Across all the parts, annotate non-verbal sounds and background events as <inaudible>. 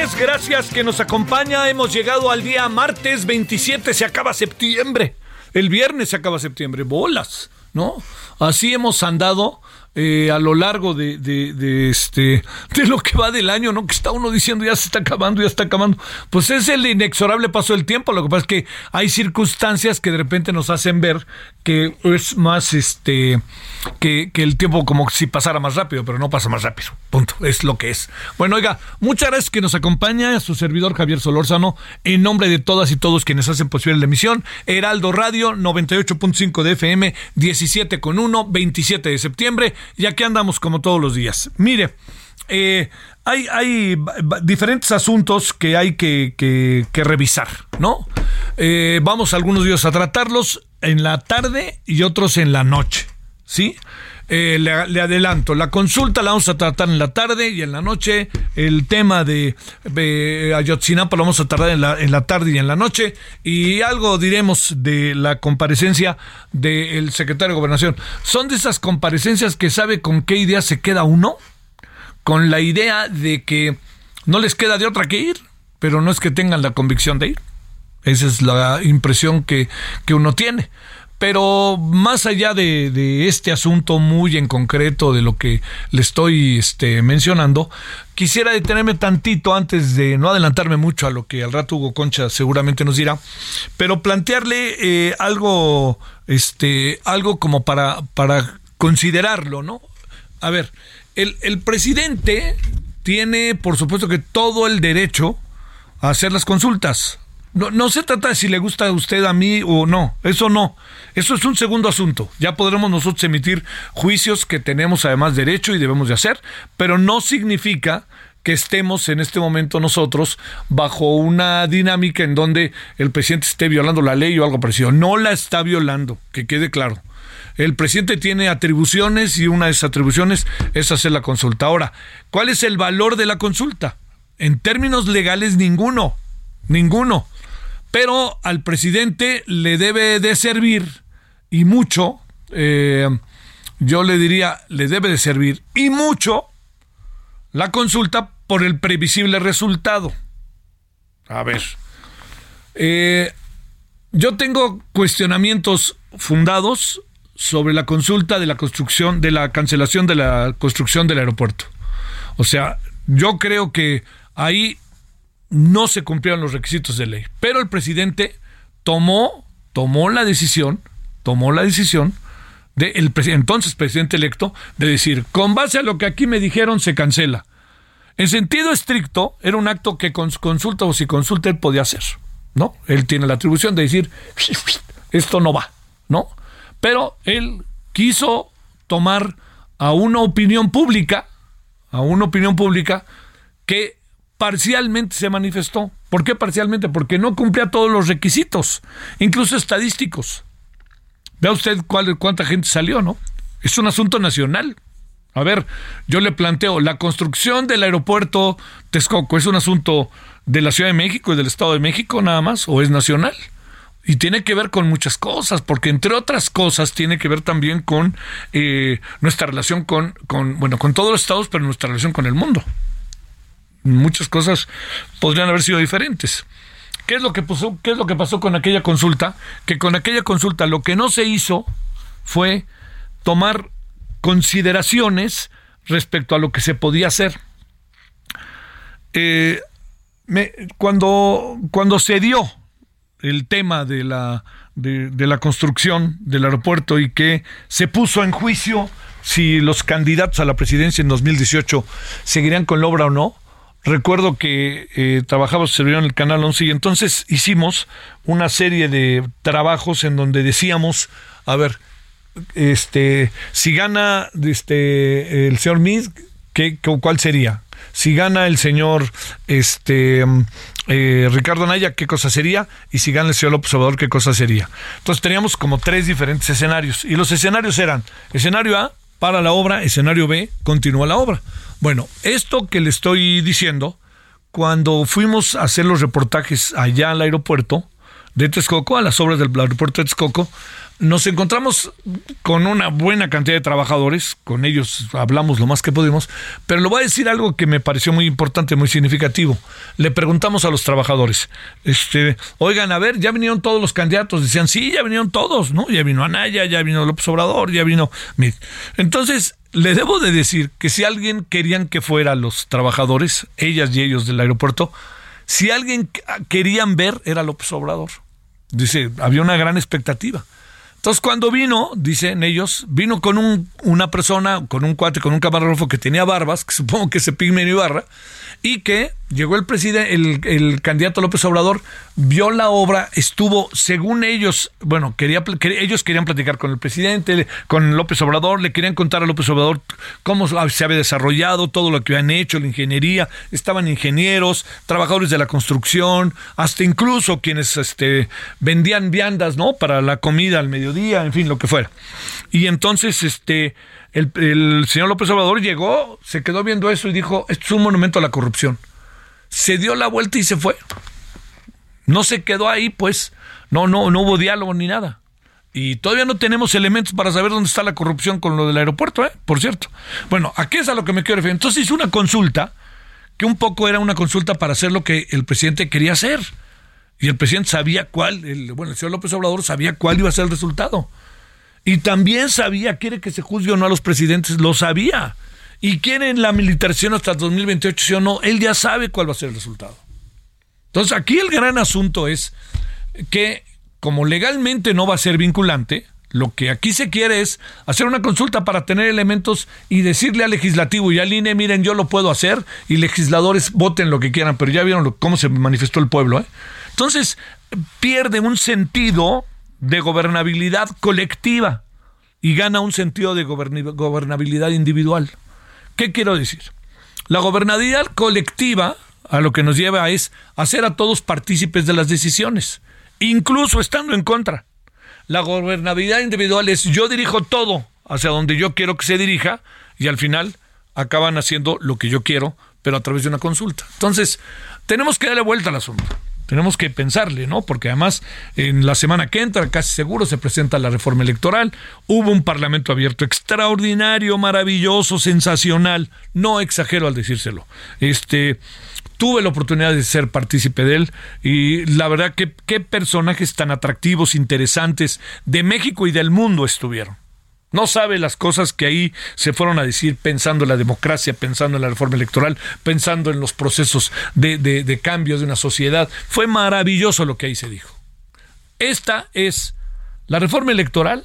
Gracias que nos acompaña. Hemos llegado al día martes 27, se acaba septiembre. El viernes se acaba septiembre, bolas, ¿no? Así hemos andado eh, a lo largo de, este de lo que va del año, ¿no? Que está uno diciendo ya se está acabando, ya está acabando. Pues es el inexorable paso del tiempo. Lo que pasa es que hay circunstancias que de repente nos hacen ver que es más este que, el tiempo como si pasara más rápido, pero no pasa más rápido. Punto. Es lo que es. Bueno, oiga, muchas gracias que nos acompaña su servidor Javier Solórzano, en nombre de todas y todos quienes hacen posible la emisión. Heraldo Radio 98.5 de FM, 17 con 1, 27 de septiembre. Y aquí andamos como todos los días. Mire, eh, hay, hay diferentes asuntos que hay que, que, que revisar, ¿no? Eh, vamos algunos días a tratarlos en la tarde y otros en la noche, ¿sí? Eh, le, adelanto, la consulta la vamos a tratar en la tarde y en la noche. El tema de, de Ayotzinapa lo vamos a tratar en la, en la tarde y en la noche. Y algo diremos de la comparecencia del secretario de Gobernación. Son de esas comparecencias que sabe con qué idea se queda uno. Con la idea de que no les queda de otra que ir, pero no es que tengan la convicción de ir. Esa es la impresión que, que uno tiene. Pero más allá de, de, este asunto muy en concreto de lo que le estoy este, mencionando, quisiera detenerme tantito antes de no adelantarme mucho a lo que al rato Hugo Concha seguramente nos dirá, pero plantearle eh, algo, este, algo como para, para considerarlo, ¿no? A ver, el, el presidente tiene, por supuesto, que todo el derecho a hacer las consultas. No, no, se trata de si le gusta a usted a mí o no, eso no. Eso es un segundo asunto. Ya podremos nosotros emitir juicios que tenemos además derecho y debemos de hacer, pero no significa que estemos en este momento nosotros bajo una dinámica en donde el presidente esté violando la ley o algo parecido. No la está violando, que quede claro. El presidente tiene atribuciones y una de esas atribuciones es hacer la consulta. Ahora, ¿cuál es el valor de la consulta? En términos legales, ninguno. Ninguno pero al presidente le debe de servir y mucho, eh, yo le diría, le debe de servir y mucho la consulta por el previsible resultado. A ver, eh, yo tengo cuestionamientos fundados sobre la consulta de la construcción, de la cancelación de la construcción del aeropuerto. O sea, yo creo que ahí no se cumplieron los requisitos de ley. Pero el presidente tomó, tomó la decisión, tomó la decisión de el entonces presidente electo de decir, con base a lo que aquí me dijeron, se cancela. En sentido estricto, era un acto que con consulta o si consulta él podía hacer, ¿no? Él tiene la atribución de decir, esto no va, ¿no? Pero él quiso tomar a una opinión pública, a una opinión pública que parcialmente se manifestó. ¿Por qué parcialmente? Porque no cumplía todos los requisitos, incluso estadísticos. Vea usted cuál, cuánta gente salió, ¿no? Es un asunto nacional. A ver, yo le planteo, la construcción del aeropuerto Texcoco es un asunto de la Ciudad de México y del Estado de México nada más, o es nacional. Y tiene que ver con muchas cosas, porque entre otras cosas tiene que ver también con eh, nuestra relación con, con, bueno, con todos los estados, pero nuestra relación con el mundo muchas cosas podrían haber sido diferentes. ¿Qué es lo que pasó, qué es lo que pasó con aquella consulta? Que con aquella consulta lo que no se hizo fue tomar consideraciones respecto a lo que se podía hacer. Eh, cuando, cuando se dio el tema de la, de, la construcción del aeropuerto y que se puso en juicio si los candidatos a la presidencia en 2018 seguirían con la obra o no. Recuerdo que eh, trabajaba en el Canal 11 y entonces hicimos una serie de trabajos en donde decíamos, a ver, este, si gana este, el señor Miz, ¿qué, ¿cuál sería? Si gana el señor este, eh, Ricardo Naya, ¿qué cosa sería? Y si gana el señor López Obrador, ¿qué cosa sería? Entonces teníamos como tres diferentes escenarios. Y los escenarios eran, escenario A, para la obra, escenario B, continúa la obra. Bueno, esto que le estoy diciendo, cuando fuimos a hacer los reportajes allá al aeropuerto de Texcoco, a las obras del aeropuerto de Texcoco, nos encontramos con una buena cantidad de trabajadores, con ellos hablamos lo más que pudimos, pero le voy a decir algo que me pareció muy importante, muy significativo. Le preguntamos a los trabajadores, este, oigan, a ver, ya vinieron todos los candidatos, decían, sí, ya vinieron todos, ¿no? Ya vino Anaya, ya vino López Obrador, ya vino Entonces, le debo de decir que si alguien querían que fuera los trabajadores, ellas y ellos del aeropuerto, si alguien querían ver era López Obrador. Dice, había una gran expectativa. Entonces, cuando vino, dicen ellos, vino con un, una persona, con un cuate, con un camarógrafo que tenía barbas, que supongo que se Pigmen Ibarra, y que llegó el presidente, el, candidato López Obrador, vio la obra, estuvo, según ellos, bueno, quería, ellos querían platicar con el presidente, con López Obrador, le querían contar a López Obrador cómo se había desarrollado, todo lo que habían hecho, la ingeniería, estaban ingenieros, trabajadores de la construcción, hasta incluso quienes este, vendían viandas, ¿no? Para la comida al mediodía, en fin, lo que fuera. Y entonces, este, el, señor López Obrador llegó, se quedó viendo eso y dijo, esto es un monumento a la corrupción. Se dio la vuelta y se fue. No se quedó ahí, pues. No, no, no hubo diálogo ni nada. Y todavía no tenemos elementos para saber dónde está la corrupción con lo del aeropuerto, ¿eh? Por cierto. Bueno, ¿a qué es a lo que me quiero referir? Entonces hizo una consulta, que un poco era una consulta para hacer lo que el presidente quería hacer. Y el presidente sabía cuál, el, bueno, el señor López Obrador sabía cuál iba a ser el resultado. Y también sabía, quiere que se juzgue o no a los presidentes, lo sabía. Y quiere la militarización hasta el 2028, sí o no, él ya sabe cuál va a ser el resultado. Entonces aquí el gran asunto es que como legalmente no va a ser vinculante, lo que aquí se quiere es hacer una consulta para tener elementos y decirle al legislativo y al INE, miren, yo lo puedo hacer y legisladores voten lo que quieran, pero ya vieron cómo se manifestó el pueblo. ¿eh? Entonces pierde un sentido de gobernabilidad colectiva y gana un sentido de gobernabilidad individual. ¿Qué quiero decir? La gobernabilidad colectiva a lo que nos lleva es hacer a todos partícipes de las decisiones, incluso estando en contra. La gobernabilidad individual es yo dirijo todo hacia donde yo quiero que se dirija y al final acaban haciendo lo que yo quiero, pero a través de una consulta. Entonces, tenemos que darle vuelta al asunto. Tenemos que pensarle, ¿no? Porque además en la semana que entra, casi seguro, se presenta la reforma electoral. Hubo un parlamento abierto extraordinario, maravilloso, sensacional. No exagero al decírselo. Este tuve la oportunidad de ser partícipe de él y la verdad que qué personajes tan atractivos, interesantes de México y del mundo estuvieron. No sabe las cosas que ahí se fueron a decir pensando en la democracia, pensando en la reforma electoral, pensando en los procesos de, de, cambio de una sociedad. Fue maravilloso lo que ahí se dijo. Esta es la reforma electoral.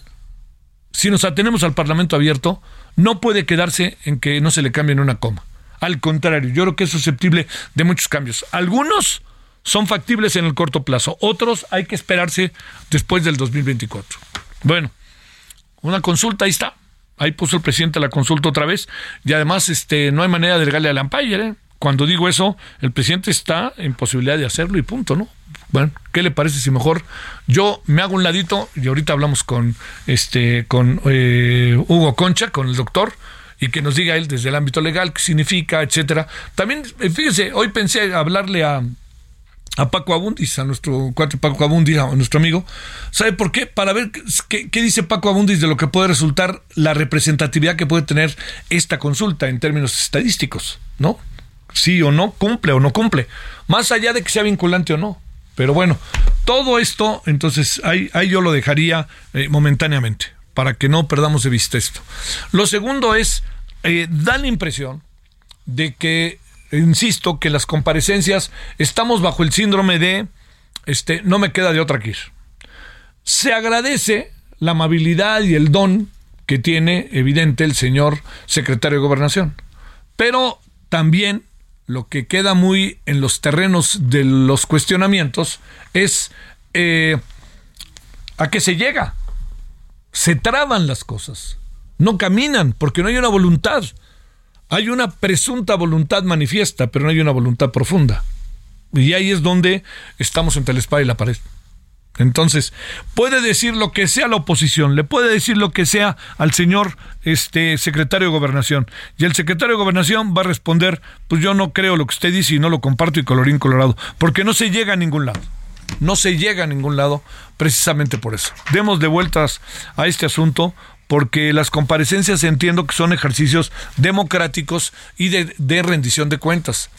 Si nos atenemos al Parlamento abierto, no puede quedarse en que no se le cambie en una coma. Al contrario, yo creo que es susceptible de muchos cambios. Algunos son factibles en el corto plazo, otros hay que esperarse después del 2024. Bueno una consulta, ahí está. Ahí puso el presidente la consulta otra vez. Y además, este, no hay manera de regalarle al Empire, ¿eh? Cuando digo eso, el presidente está en posibilidad de hacerlo y punto, ¿no? Bueno, ¿qué le parece si mejor yo me hago un ladito y ahorita hablamos con este con eh, Hugo Concha, con el doctor, y que nos diga él desde el ámbito legal qué significa, etcétera. También, eh, fíjese, hoy pensé hablarle a, a Paco Abundis, a nuestro cuatro Paco Abundis, a nuestro amigo. ¿Sabe por qué? Para ver qué, qué, dice Paco Abundis de lo que puede resultar la representatividad que puede tener esta consulta en términos estadísticos, ¿no? Sí o no, cumple o no cumple. Más allá de que sea vinculante o no. Pero bueno, todo esto, entonces ahí, ahí yo lo dejaría eh, momentáneamente, para que no perdamos de vista esto. Lo segundo es, eh, da la impresión de que, insisto, que las comparecencias estamos bajo el síndrome de, este, no me queda de otra que ir. Se agradece la amabilidad y el don que tiene evidente el señor secretario de Gobernación. Pero también lo que queda muy en los terrenos de los cuestionamientos es eh, a qué se llega. Se traban las cosas, no caminan porque no hay una voluntad. Hay una presunta voluntad manifiesta, pero no hay una voluntad profunda. Y ahí es donde estamos entre la espada y la pared. Entonces, puede decir lo que sea la oposición, le puede decir lo que sea al señor este secretario de Gobernación. Y el secretario de Gobernación va a responder, pues yo no creo lo que usted dice y no lo comparto y colorín colorado, porque no se llega a ningún lado. No se llega a ningún lado precisamente por eso. Demos de vueltas a este asunto porque las comparecencias entiendo que son ejercicios democráticos y de, de rendición de cuentas.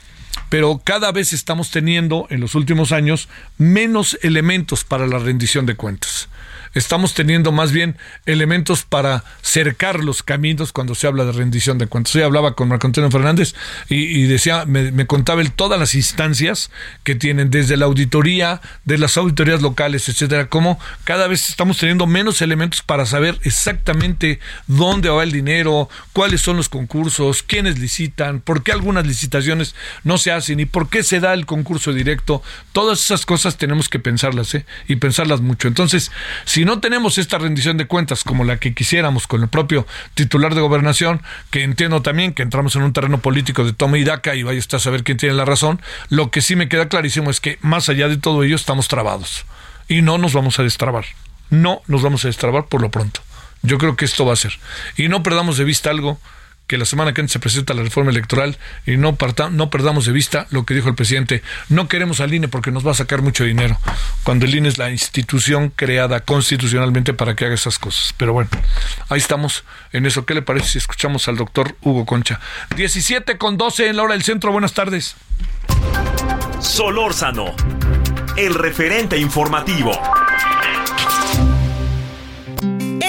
Pero cada vez estamos teniendo en los últimos años menos elementos para la rendición de cuentas estamos teniendo más bien elementos para cercar los caminos cuando se habla de rendición de cuentas. Hoy hablaba con Marco Antonio Fernández y, decía, me, contaba él todas las instancias que tienen, desde la auditoría, de las auditorías locales, etcétera, como cada vez estamos teniendo menos elementos para saber exactamente dónde va el dinero, cuáles son los concursos, quiénes licitan, por qué algunas licitaciones no se hacen y por qué se da el concurso directo. Todas esas cosas tenemos que pensarlas, ¿eh? Y pensarlas mucho. Entonces, si no tenemos esta rendición de cuentas como la que quisiéramos con el propio titular de gobernación, que entiendo también que entramos en un terreno político de toma y daca y vaya usted a saber quién tiene la razón, lo que sí me queda clarísimo es que más allá de todo ello estamos trabados y no nos vamos a destrabar. No nos vamos a destrabar por lo pronto. Yo creo que esto va a ser. Y no perdamos de vista algo que la semana que viene se presenta la reforma electoral y no, no perdamos de vista lo que dijo el presidente. No queremos al INE porque nos va a sacar mucho dinero, cuando el INE es la institución creada constitucionalmente para que haga esas cosas. Pero bueno, ahí estamos en eso. ¿Qué le parece si escuchamos al doctor Hugo Concha? 17 con 12 en la hora del centro. Buenas tardes. Solórzano, el referente informativo.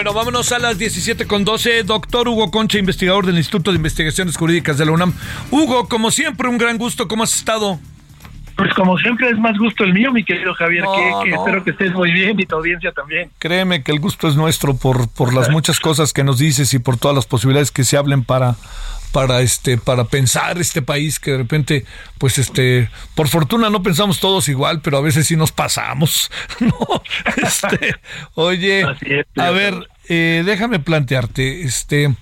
Bueno, vámonos a las 17 con 12. Doctor Hugo Concha, investigador del Instituto de Investigaciones Jurídicas de la UNAM. Hugo, como siempre, un gran gusto. ¿Cómo has estado? Pues como siempre es más gusto el mío, mi querido Javier, que, espero que estés muy bien y tu audiencia también. Créeme que el gusto es nuestro por, por las muchas cosas que nos dices y por todas las posibilidades que se hablen para, para este para pensar este país que de repente pues este por fortuna no pensamos todos igual pero a veces sí nos pasamos <laughs> no este oye a ver eh, déjame plantearte este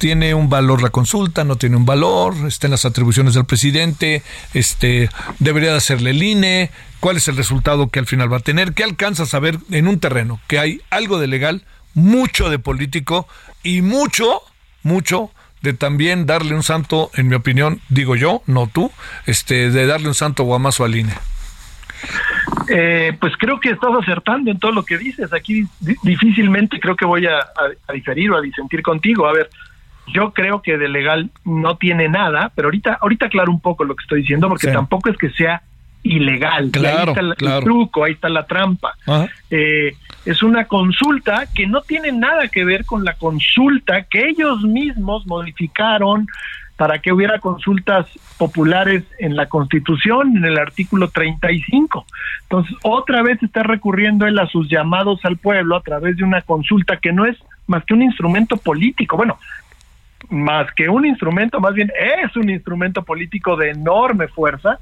tiene un valor la consulta no tiene un valor está en las atribuciones del presidente este debería de hacerle el INE cuál es el resultado que al final va a tener qué alcanzas a ver en un terreno que hay algo de legal mucho de político y mucho mucho de también darle un santo, en mi opinión, digo yo, no tú, este, de darle un santo guamazo al INE. Eh, pues creo que estás acertando en todo lo que dices. Aquí difícilmente creo que voy a, diferir o a disentir contigo. A ver, yo creo que de legal no tiene nada, pero ahorita, ahorita aclaro un poco lo que estoy diciendo, porque tampoco es que sea ilegal. Claro, ahí está el truco, ahí está la trampa. Eh, es una consulta que no tiene nada que ver con la consulta que ellos mismos modificaron para que hubiera consultas populares en la Constitución, en el artículo 35. Entonces, otra vez está recurriendo él a sus llamados al pueblo a través de una consulta que no es más que un instrumento político. Bueno, más que un instrumento, más bien es un instrumento político de enorme fuerza,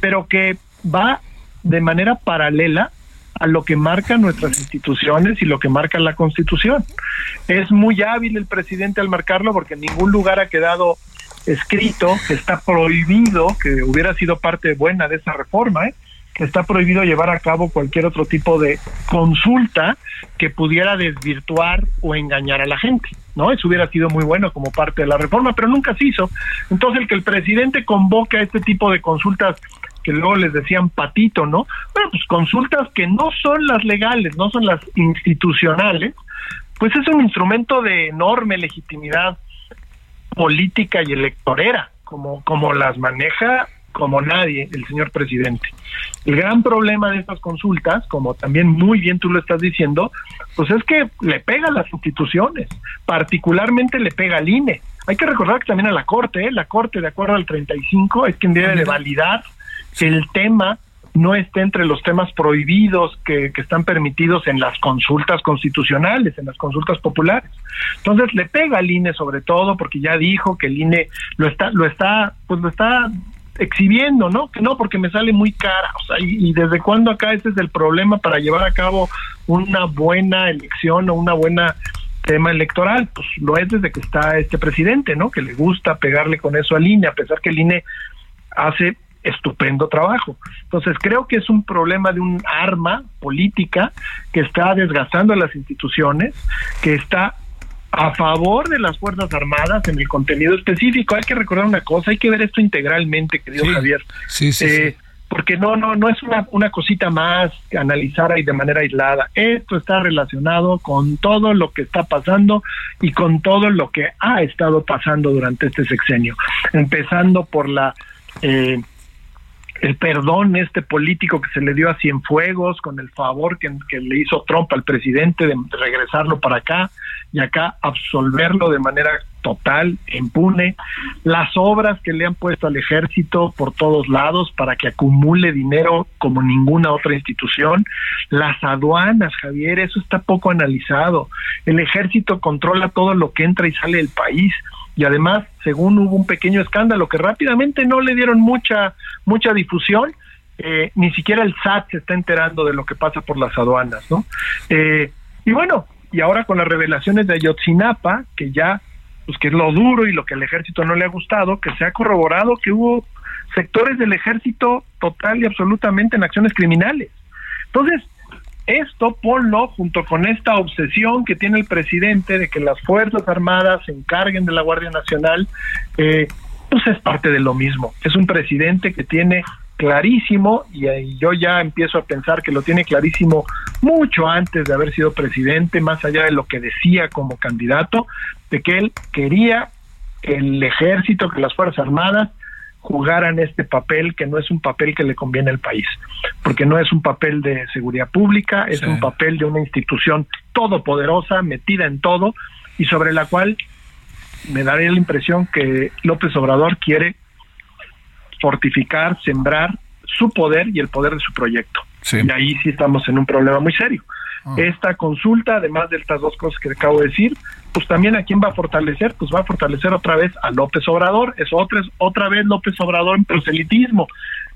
pero que va de manera paralela a lo que marcan nuestras instituciones y lo que marca la Constitución. Es muy hábil el presidente al marcarlo porque en ningún lugar ha quedado escrito que está prohibido, que hubiera sido parte buena de esa reforma, ¿eh? Que está prohibido llevar a cabo cualquier otro tipo de consulta que pudiera desvirtuar o engañar a la gente. ¿no? Eso hubiera sido muy bueno como parte de la reforma, pero nunca se hizo. Entonces, el que el presidente convoque a este tipo de consultas que luego les decían patito, ¿no? Bueno, pues consultas que no son las legales, no son las institucionales, pues es un instrumento de enorme legitimidad política y electorera, como, como las maneja como nadie el señor presidente. El gran problema de estas consultas, como también muy bien tú lo estás diciendo, pues es que le pega a las instituciones, particularmente le pega al INE. Hay que recordar que también a la Corte, ¿eh? la Corte de acuerdo al 35 es quien debe de validar que el tema no esté entre los temas prohibidos que, que, están permitidos en las consultas constitucionales, en las consultas populares. Entonces le pega al INE sobre todo porque ya dijo que el INE lo está, lo está, pues lo está exhibiendo, ¿no? Que no, porque me sale muy cara. O sea, y, y, desde cuándo acá ese es el problema para llevar a cabo una buena elección o una buena tema electoral, pues lo es desde que está este presidente, ¿no? Que le gusta pegarle con eso al INE, a pesar que el INE hace estupendo trabajo. Entonces creo que es un problema de un arma política que está desgastando las instituciones, que está a favor de las Fuerzas Armadas en el contenido específico. Hay que recordar una cosa, hay que ver esto integralmente, querido Sí, Javier. sí, sí, Eh. Porque no, no, no es una, una cosita más que analizar ahí de manera aislada. Esto está relacionado con todo lo que está pasando y con todo lo que ha estado pasando durante este sexenio. Empezando por la eh, el perdón este político que se le dio a Cienfuegos con el favor que, que, le hizo Trump al presidente de regresarlo para acá y acá absolverlo de manera total, impune, las obras que le han puesto al ejército por todos lados para que acumule dinero como ninguna otra institución, las aduanas, Javier, eso está poco analizado, el ejército controla todo lo que entra y sale del país, y además, según hubo un pequeño escándalo que rápidamente no le dieron mucha mucha difusión, eh, ni siquiera el SAT se está enterando de lo que pasa por las aduanas, ¿no? Eh, y bueno, y ahora con las revelaciones de Ayotzinapa, que ya, pues que es lo duro y lo que al ejército no le ha gustado, que se ha corroborado que hubo sectores del ejército total y absolutamente en acciones criminales. Entonces, esto ponlo junto con esta obsesión que tiene el presidente de que las Fuerzas Armadas se encarguen de la Guardia Nacional, eh, pues es parte de lo mismo. Es un presidente que tiene clarísimo, y, yo ya empiezo a pensar que lo tiene clarísimo mucho antes de haber sido presidente, más allá de lo que decía como candidato, de que él quería que el ejército, que las Fuerzas Armadas jugaran este papel que no es un papel que le conviene al país, porque no es un papel de seguridad pública, es sí. un papel de una institución todopoderosa, metida en todo, y sobre la cual me daría la impresión que López Obrador quiere fortificar, sembrar su poder y el poder de su proyecto. Sí. Y ahí sí estamos en un problema muy serio. Oh. Esta consulta, además de estas dos cosas que acabo de decir, pues también a quién va a fortalecer, pues va a fortalecer otra vez a López Obrador, es otra, es otra vez López Obrador en proselitismo,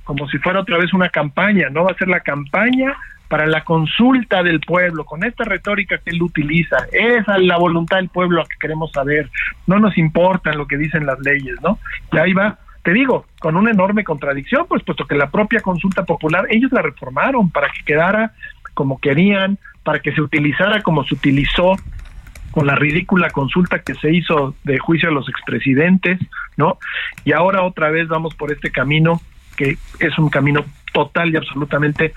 como si fuera otra vez una campaña, no va a ser la campaña para la consulta del pueblo, con esta retórica que él utiliza, esa es la voluntad del pueblo a que queremos saber, no nos importa lo que dicen las leyes, ¿no? Y ahí va, te digo, con una enorme contradicción, pues puesto que la propia consulta popular, ellos la reformaron para que quedara como querían, para que se utilizara como se utilizó con la ridícula consulta que se hizo de juicio a los expresidentes, ¿no? Y ahora otra vez vamos por este camino que es un camino total y absolutamente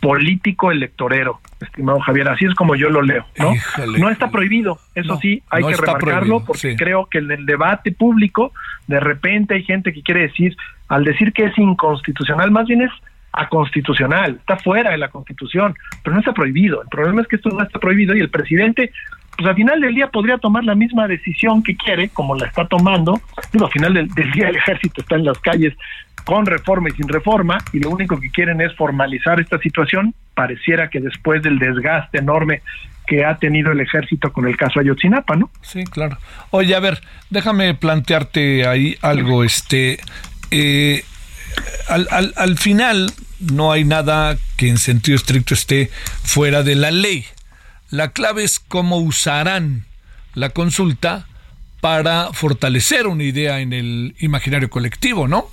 político electorero, estimado Javier, así es como yo lo leo, ¿no? Híjole. No está prohibido, eso no, sí, hay no que remarcarlo porque sí. creo que en el debate público de repente hay gente que quiere decir, al decir que es inconstitucional, más bien es aconstitucional, está fuera de la constitución, pero no está prohibido. El problema es que esto no está prohibido y el presidente, pues al final del día podría tomar la misma decisión que quiere, como la está tomando. Digo, al final del, del día el ejército está en las calles con reforma y sin reforma, y lo único que quieren es formalizar esta situación. Pareciera que después del desgaste enorme que ha tenido el ejército con el caso Ayotzinapa, ¿no? Sí, claro. Oye, a ver, déjame plantearte ahí algo, este, eh, al, al, al final no hay nada que en sentido estricto esté fuera de la ley. La clave es cómo usarán la consulta para fortalecer una idea en el imaginario colectivo, ¿no?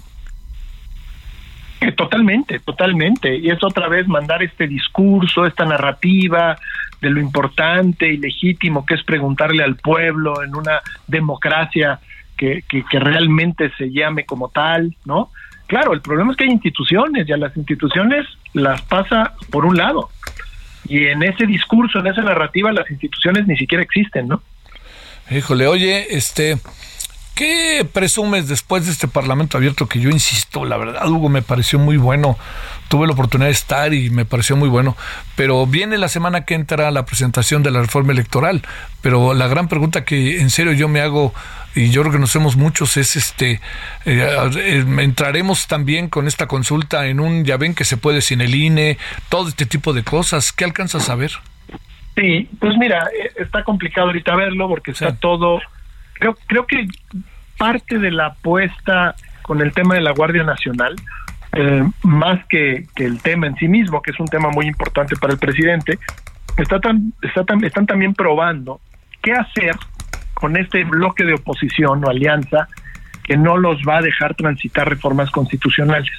Eh, totalmente, totalmente. Y es otra vez mandar este discurso, esta narrativa de lo importante y legítimo que es preguntarle al pueblo en una democracia que, que, que realmente se llame como tal, ¿no? Claro, el problema es que hay instituciones y a las instituciones las pasa por un lado. Y en ese discurso, en esa narrativa, las instituciones ni siquiera existen, ¿no? Híjole, oye, este, ¿Qué presumes después de este Parlamento abierto que yo insisto, la verdad, Hugo, me pareció muy bueno? Tuve la oportunidad de estar y me pareció muy bueno, pero viene la semana que entra la presentación de la reforma electoral, pero la gran pregunta que en serio yo me hago y yo creo que nos hacemos muchos es este eh, entraremos también con esta consulta en un ya ven que se puede sin el INE, todo este tipo de cosas, ¿qué alcanzas a ver? Sí, pues mira, eh, está complicado ahorita verlo porque está todo creo, creo que parte de la apuesta con el tema de la Guardia Nacional, eh, más que, el tema en sí mismo, que es un tema muy importante para el presidente, está tan, está tan, están también probando qué hacer con este bloque de oposición o alianza que no los va a dejar transitar reformas constitucionales.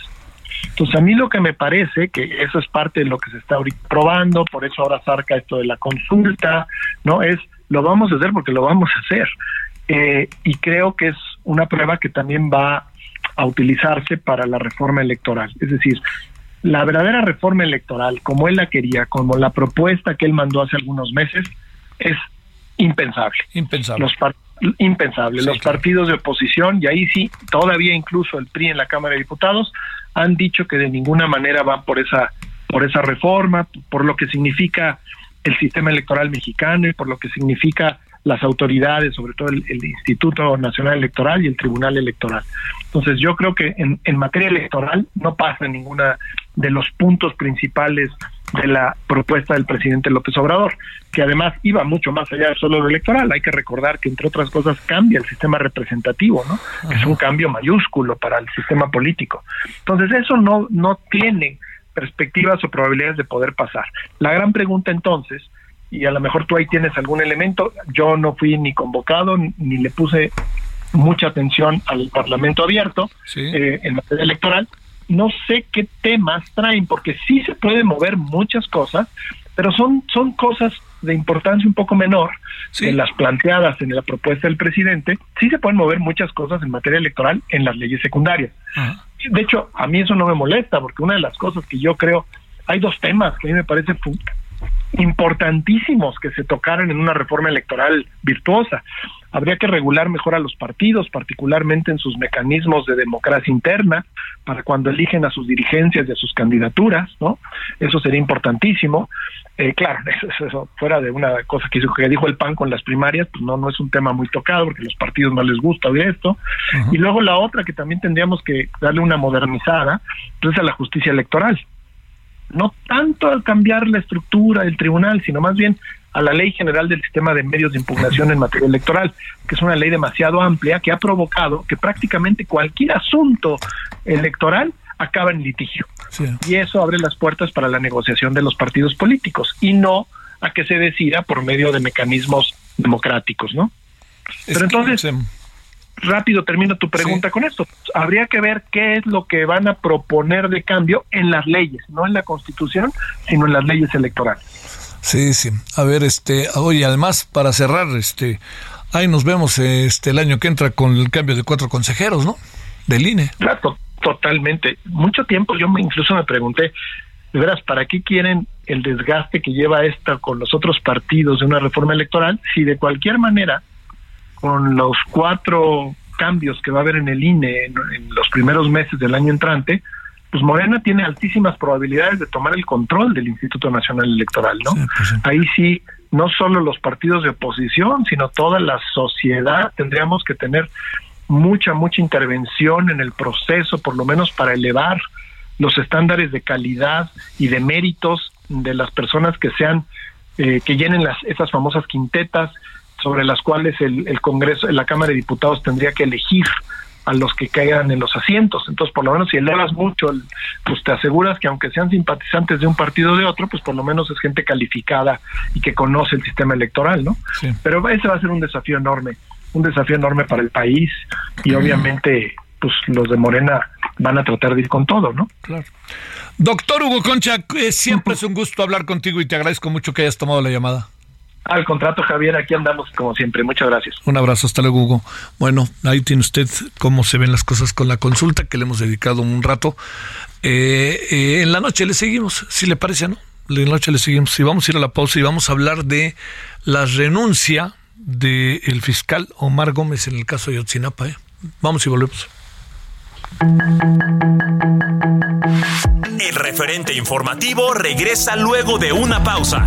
Entonces, a mí lo que me parece, que eso es parte de lo que se está probando, por eso ahora saca esto de la consulta, ¿no? Es, lo vamos a hacer porque lo vamos a hacer. Eh, y creo que es una prueba que también va a utilizarse para la reforma electoral. Es decir, la verdadera reforma electoral, como él la quería, como la propuesta que él mandó hace algunos meses, es impensable. Impensable. Los impensable. Los partidos de oposición, y ahí sí, todavía incluso el PRI en la Cámara de Diputados, han dicho que de ninguna manera van por esa, por esa reforma, por lo que significa el sistema electoral mexicano y por lo que significa las autoridades, sobre todo el, Instituto Nacional Electoral y el Tribunal Electoral. Entonces yo creo que en, en materia electoral no pasa ninguna de los puntos principales de la propuesta del presidente López Obrador, que además iba mucho más allá de solo lo electoral. Hay que recordar que, entre otras cosas, cambia el sistema representativo, ¿no? es un cambio mayúsculo para el sistema político. Entonces, eso no, no tiene perspectivas o probabilidades de poder pasar. La gran pregunta entonces y a lo mejor tú ahí tienes algún elemento. Yo no fui ni convocado ni le puse mucha atención al Parlamento abierto eh, en materia electoral. No sé qué temas traen, porque sí se pueden mover muchas cosas, pero son, son cosas de importancia un poco menor en las planteadas en la propuesta del presidente. Sí se pueden mover muchas cosas en materia electoral en las leyes secundarias. De hecho, a mí eso no me molesta, porque una de las cosas que yo creo, hay dos temas que a mí me parece importantísimos que se tocaran en una reforma electoral virtuosa. Habría que regular mejor a los partidos, particularmente en sus mecanismos de democracia interna, para cuando eligen a sus dirigencias y a sus candidaturas, ¿no? Eso sería importantísimo. Eh, claro, <laughs> eso, fuera de una cosa que, que, dijo el PAN con las primarias, pues no, no es un tema muy tocado porque a los partidos no les gusta oír esto. Y luego la otra que también tendríamos que darle una modernizada, pues es a la justicia electoral no tanto al cambiar la estructura del tribunal, sino más bien a la ley general del sistema de medios de impugnación en materia electoral, que es una ley demasiado amplia que ha provocado que prácticamente cualquier asunto electoral acaba en litigio. Y eso abre las puertas para la negociación de los partidos políticos y no a que se decida por medio de mecanismos democráticos, ¿no? Pero entonces, rápido termino tu pregunta con esto. Habría que ver qué es lo que van a proponer de cambio en las leyes, no en la Constitución, sino en las leyes electorales. Sí, sí. A ver, este, oye, además para cerrar, este, ahí nos vemos este el año que entra con el cambio de cuatro consejeros, ¿no? Del INE. Claro, totalmente. Mucho tiempo yo me incluso me pregunté, de veras, ¿para qué quieren el desgaste que lleva esta con los otros partidos de una reforma electoral si de cualquier manera con los cuatro cambios que va a haber en el INE en, los primeros meses del año entrante, pues Morena tiene altísimas probabilidades de tomar el control del Instituto Nacional Electoral, ¿no? Pues Ahí sí, no solo los partidos de oposición, sino toda la sociedad tendríamos que tener mucha, mucha intervención en el proceso, por lo menos para elevar los estándares de calidad y de méritos de las personas que sean, eh, que llenen las, esas famosas quintetas, sobre las cuales el, el Congreso, la Cámara de Diputados tendría que elegir a los que caigan en los asientos. Entonces, por lo menos si elevas mucho, pues te aseguras que aunque sean simpatizantes de un partido o de otro, pues por lo menos es gente calificada y que conoce el sistema electoral, ¿no? Pero ese va a ser un desafío enorme, un desafío enorme para el país y obviamente pues los de Morena van a tratar de ir con todo, ¿no? Claro. Doctor Hugo Concha, eh, siempre es un gusto hablar contigo y te agradezco mucho que hayas tomado la llamada. Al contrato, Javier, aquí andamos como siempre. Muchas gracias. Un abrazo, hasta luego, Hugo. Bueno, ahí tiene usted cómo se ven las cosas con la consulta, que le hemos dedicado un rato. Eh, eh, en la noche le seguimos, si le parece, ¿no? En la noche le seguimos. Y vamos a ir a la pausa y vamos a hablar de la renuncia del fiscal Omar Gómez en el caso de Yotzinapa. ¿eh? Vamos y volvemos. El referente informativo regresa luego de una pausa.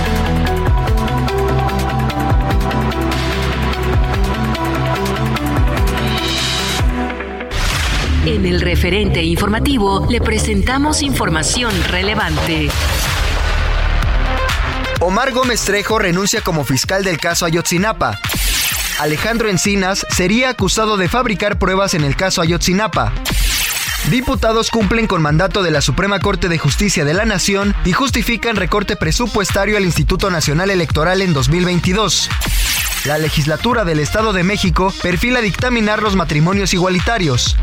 En el referente informativo le presentamos información relevante. Omar Gómez Trejo renuncia como fiscal del caso Ayotzinapa. Alejandro Encinas sería acusado de fabricar pruebas en el caso Ayotzinapa. Diputados cumplen con mandato de la Suprema Corte de Justicia de la Nación y justifican recorte presupuestario al Instituto Nacional Electoral en 2022. La legislatura del Estado de México perfila dictaminar los matrimonios igualitarios.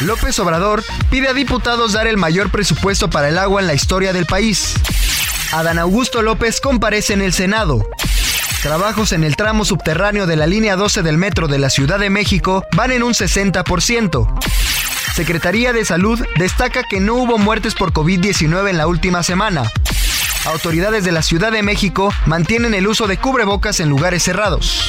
López Obrador pide a diputados dar el mayor presupuesto para el agua en la historia del país. Adán Augusto López comparece en el Senado. Trabajos en el tramo subterráneo de la línea 12 del metro de la Ciudad de México van en un 60%. Secretaría de Salud destaca que no hubo muertes por COVID-19 en la última semana. Autoridades de la Ciudad de México mantienen el uso de cubrebocas en lugares cerrados.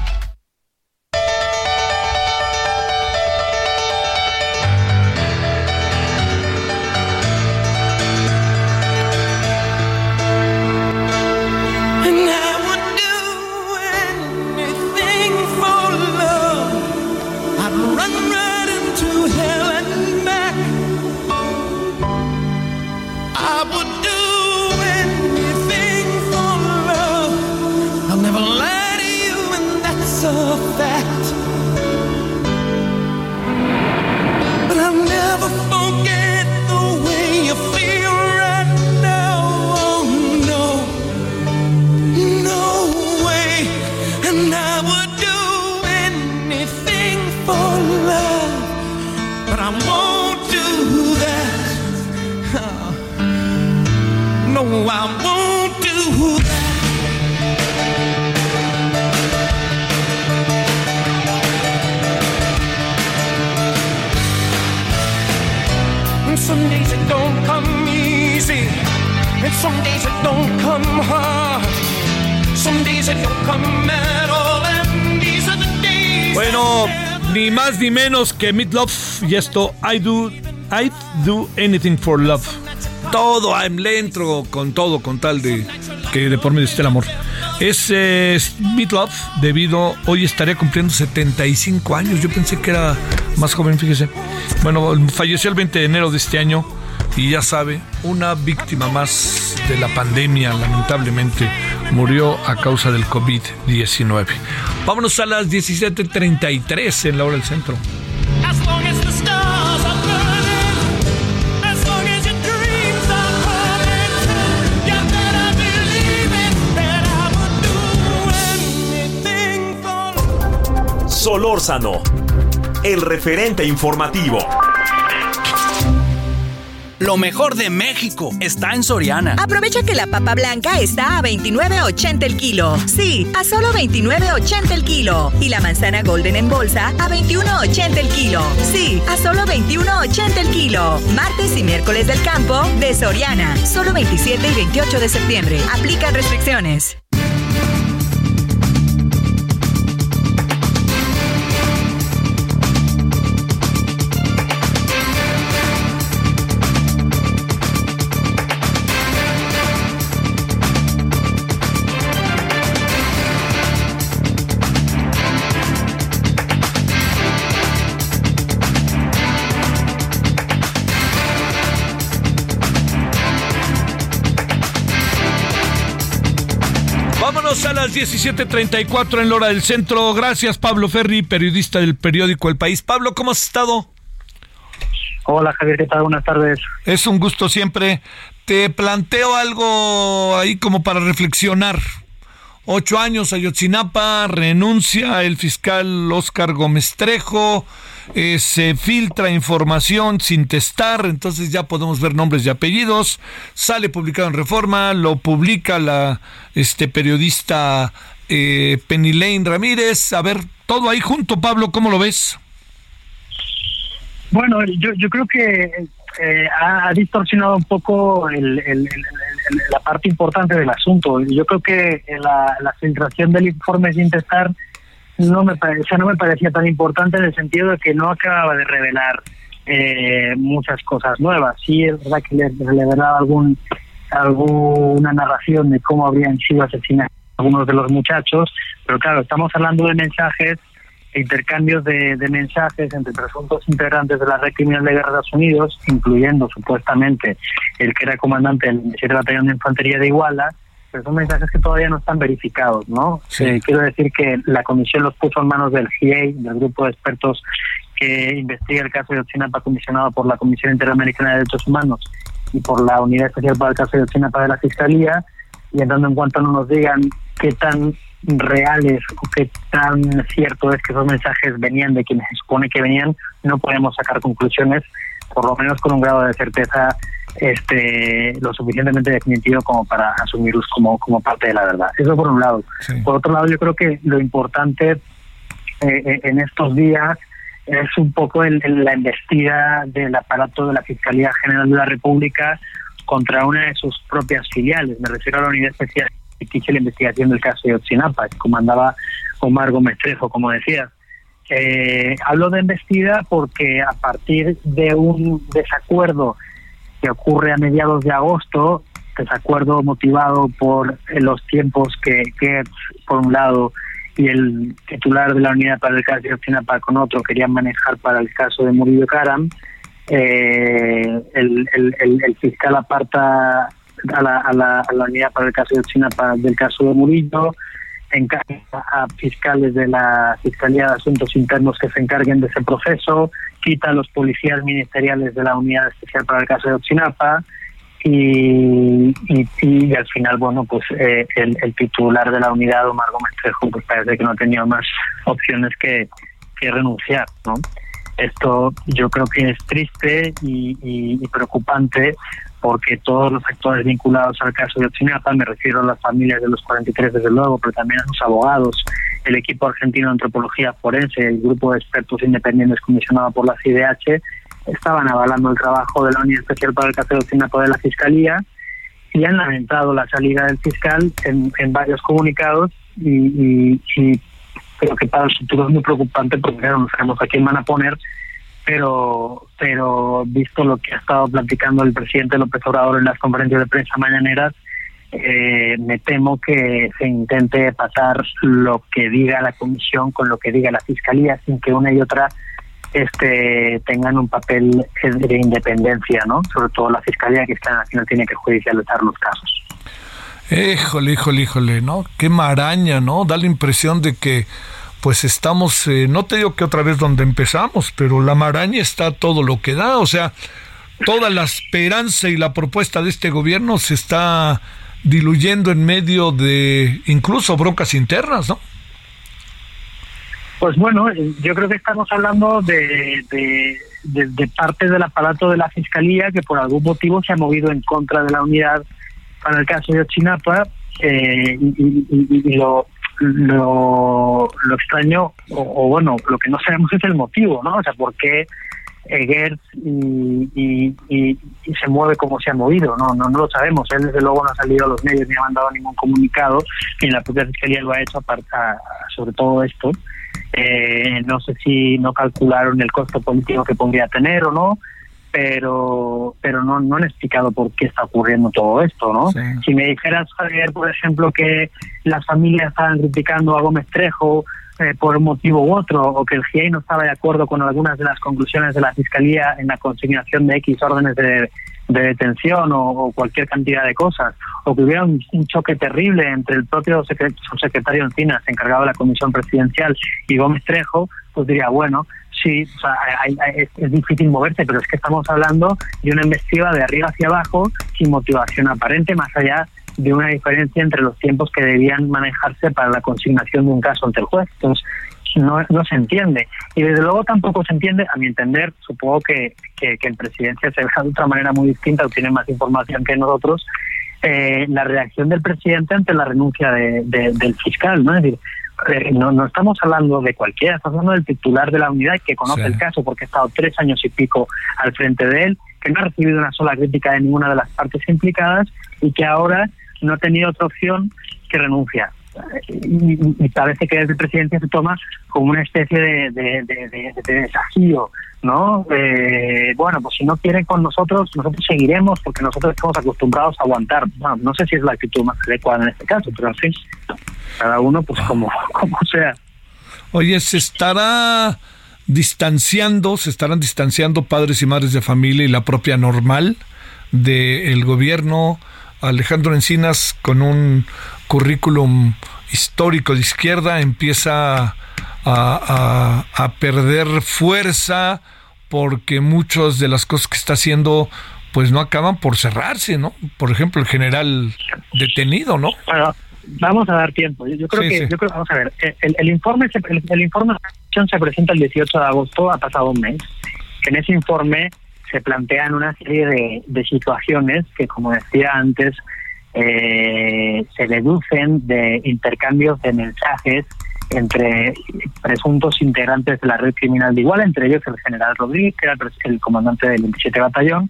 Ni menos que Meat Love y esto I do I do anything for love. Todo, le entro con todo, con tal de que de por medio esté el amor. Es eh, Meat Love, debido, hoy estaría cumpliendo 75 años. Yo pensé que era más joven, fíjese. Bueno, falleció el 20 de enero de este año y ya sabe, una víctima más de la pandemia, lamentablemente, murió a causa del COVID-19. Vámonos a las 17.33 en la hora del centro. Solórzano, el referente informativo. Lo mejor de México está en Soriana. Aprovecha que la papa blanca está a 29.80 el kilo. Sí, a solo 29.80 el kilo. Y la manzana golden en bolsa a 21.80 el kilo. Sí, a solo 21.80 el kilo. Martes y miércoles del campo de Soriana. Solo 27 y 28 de septiembre. Aplican restricciones. Las 17:34 en la hora del centro. Gracias, Pablo Ferri, periodista del periódico El País. Pablo, ¿cómo has estado? Hola, Javier, ¿qué tal? Buenas tardes. Es un gusto siempre. Te planteo algo ahí como para reflexionar. Ocho años Ayotzinapa, renuncia el fiscal Oscar Gómez Trejo, eh, se filtra información sin testar, entonces ya podemos ver nombres y apellidos, sale publicado en Reforma, lo publica la este periodista eh, Ramírez, a ver, todo ahí junto, Pablo, ¿cómo lo ves? Bueno, yo creo que eh, ha, distorsionado un poco la parte importante del asunto. Yo creo que la, la filtración del informe sin testar no me parecía, no me parecía tan importante en el sentido de que no acababa de revelar eh, muchas cosas nuevas. Sí es verdad que le, revelaba algún alguna narración de cómo habrían sido asesinados algunos de los muchachos, pero claro, estamos hablando de mensajes intercambios de, mensajes entre presuntos integrantes de la red criminal de Estados Unidos, incluyendo supuestamente el que era comandante del 17 Batallón de Infantería de Iguala, pero son mensajes que todavía no están verificados, ¿no? Eh, quiero decir que la comisión los puso en manos del GIEI, del grupo de expertos que investiga el caso de Ochinapa, comisionado por la Comisión Interamericana de Derechos Humanos y por la Unidad Especial para el caso de Ochinapa de la Fiscalía, y en tanto en cuanto no nos digan qué tan reales o qué tan cierto es que esos mensajes venían de quienes se supone que venían, no podemos sacar conclusiones, por lo menos con un grado de certeza este lo suficientemente definitivo como para asumirlos como, como parte de la verdad. Eso por un lado. Por otro lado, yo creo que lo importante eh, eh, en estos días es un poco el, la embestida del aparato de la Fiscalía General de la República contra una de sus propias filiales. Me refiero a la Unidad Especial que la investigación del caso de Otsinapa, que comandaba Omar Gómez Trejo, como decía. Eh, hablo de embestida porque a partir de un desacuerdo que ocurre a mediados de agosto, desacuerdo motivado por los tiempos que Gertz, por un lado, y el titular de la unidad para el caso de Otsinapa con otro querían manejar para el caso de Murillo Karam, eh, el, el, fiscal aparta a la, a la, a la unidad para el caso de China para del caso de Murillo, encarga a fiscales de la Fiscalía de Asuntos Internos que se encarguen de ese proceso, quita a los policías ministeriales de la Unidad Especial para el caso de Ochinapa y, y, al final, bueno, pues eh, el, el, titular de la unidad, Omar Gómez Trejo, pues parece que no tenía más opciones que, que renunciar, ¿no? Esto yo creo que es triste y, y preocupante porque todos los actores vinculados al caso de Otsinapa, me refiero a las familias de los 43 desde luego, pero también a sus abogados, el equipo argentino de antropología forense, el grupo de expertos independientes comisionado por la CIDH, estaban avalando el trabajo de la Unidad Especial para el caso de Otsinapa de la Fiscalía y han lamentado la salida del fiscal en, varios comunicados y, creo que para el futuro es muy preocupante porque no sabemos a quién van a poner, pero pero visto lo que ha estado platicando el presidente López Obrador en las conferencias de prensa mañaneras, eh, me temo que se intente pasar lo que diga la comisión con lo que diga la fiscalía sin que una y otra este tengan un papel de independencia, ¿no? Sobre todo la fiscalía que está final tiene que judicializar los casos. Híjole, híjole, híjole, ¿no? Qué maraña, ¿no? Da la impresión de que pues estamos, eh, no te digo que otra vez donde empezamos, pero la maraña está todo lo que da, o sea, toda la esperanza y la propuesta de este gobierno se está diluyendo en medio de incluso broncas internas, ¿no? Pues bueno, yo creo que estamos hablando de, de, parte del aparato de la Fiscalía que por algún motivo se ha movido en contra de la unidad para el caso de Ochinapa eh, y, lo, lo, lo extraño, o, bueno, lo que no sabemos es el motivo, ¿no? O sea, por qué Eger y, y, se mueve como se ha movido, no, no no lo sabemos. Él desde luego no ha salido a los medios ni ha mandado ningún comunicado, ni la propia fiscalía lo ha hecho sobre todo esto. Eh, no sé si no calcularon el costo político que podría tener o no, pero pero no, no han explicado por qué está ocurriendo todo esto, ¿no? Si me dijeras, Javier, por ejemplo, que las familias estaban criticando a Gómez Trejo eh, por un motivo u otro, o que el GIEI no estaba de acuerdo con algunas de las conclusiones de la Fiscalía en la consignación de X órdenes de, detención o, cualquier cantidad de cosas, o que hubiera un, choque terrible entre el propio subsecretario Encinas, encargado de la Comisión Presidencial, y Gómez Trejo, pues diría, bueno, sí, o sea, es, difícil moverse, pero es que estamos hablando de una investigación de arriba hacia abajo sin motivación aparente, más allá de una diferencia entre los tiempos que debían manejarse para la consignación de un caso ante el juez. Entonces, no, se entiende. Y desde luego tampoco se entiende, a mi entender, supongo que, que, en presidencia se ve de otra manera muy distinta o tiene más información que nosotros, eh, la reacción del presidente ante la renuncia de, del fiscal. ¿no? Es decir, eh, no, no estamos hablando de cualquiera, estamos hablando del titular de la unidad que conoce el caso porque ha estado tres años y pico al frente de él, que no ha recibido una sola crítica de ninguna de las partes implicadas y que ahora no ha tenido otra opción que renunciar. Y, parece que desde presidencia se toma como una especie de, de, desafío, ¿no? bueno, pues si no quieren con nosotros, nosotros seguiremos porque nosotros estamos acostumbrados a aguantar. No sé si es la actitud más adecuada en este caso, pero en cada uno pues como, <laughs> como sea. Oye, se estará distanciando, se estarán distanciando padres y madres de familia y la propia normal del gobierno Alejandro Encinas, con un currículum histórico de izquierda, empieza a, perder fuerza porque muchas de las cosas que está haciendo pues no acaban por cerrarse, ¿no? Por ejemplo, el general detenido, ¿no? Bueno, vamos a dar tiempo. Yo, creo que, yo creo, vamos a ver, el, informe, el, el informe se presenta el 18 de agosto, ha pasado un mes. En ese informe se plantean una serie de, situaciones que, como decía antes, eh, se deducen de intercambios de mensajes entre presuntos integrantes de la red criminal de Igual, entre ellos el general Rodríguez, que era el comandante del 27 Batallón.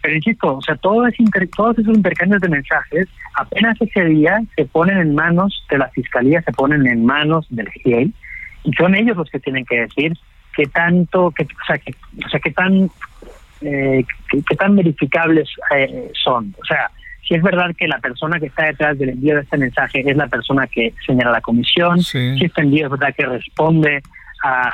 Pero insisto, o sea, todos, todos esos intercambios de mensajes, apenas ese día se ponen en manos de la Fiscalía, se ponen en manos del GIEI, y son ellos los que tienen que decir qué tanto, que, o sea, que, o sea, qué tan eh, qué, tan verificables eh, son. O sea, si es verdad que la persona que está detrás del envío de este mensaje es la persona que señala la comisión, si este envío es verdad que responde a,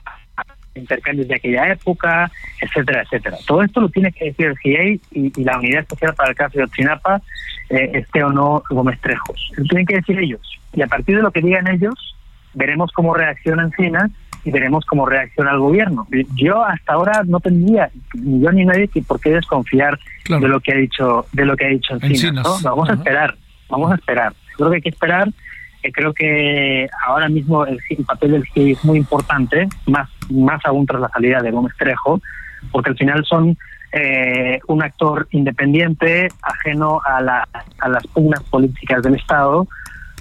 intercambios de aquella época, etcétera, etcétera. Todo esto lo tiene que decir el GIEI y, la Unidad Especial para el caso de Ochinapa, eh, este o no Gómez Trejos. Lo tienen que decir ellos. Y a partir de lo que digan ellos, veremos cómo reaccionan Encinas y veremos cómo reacciona el gobierno. Yo hasta ahora no tendría ni yo ni nadie que por qué desconfiar de lo que ha dicho de lo que ha dicho Encinas, Vamos a esperar, vamos a esperar. Creo que hay que esperar. Eh, creo que ahora mismo el, papel del GIE es muy importante, más más aún tras la salida de Gómez Trejo, porque al final son eh, un actor independiente, ajeno a, la, a las pugnas políticas del Estado,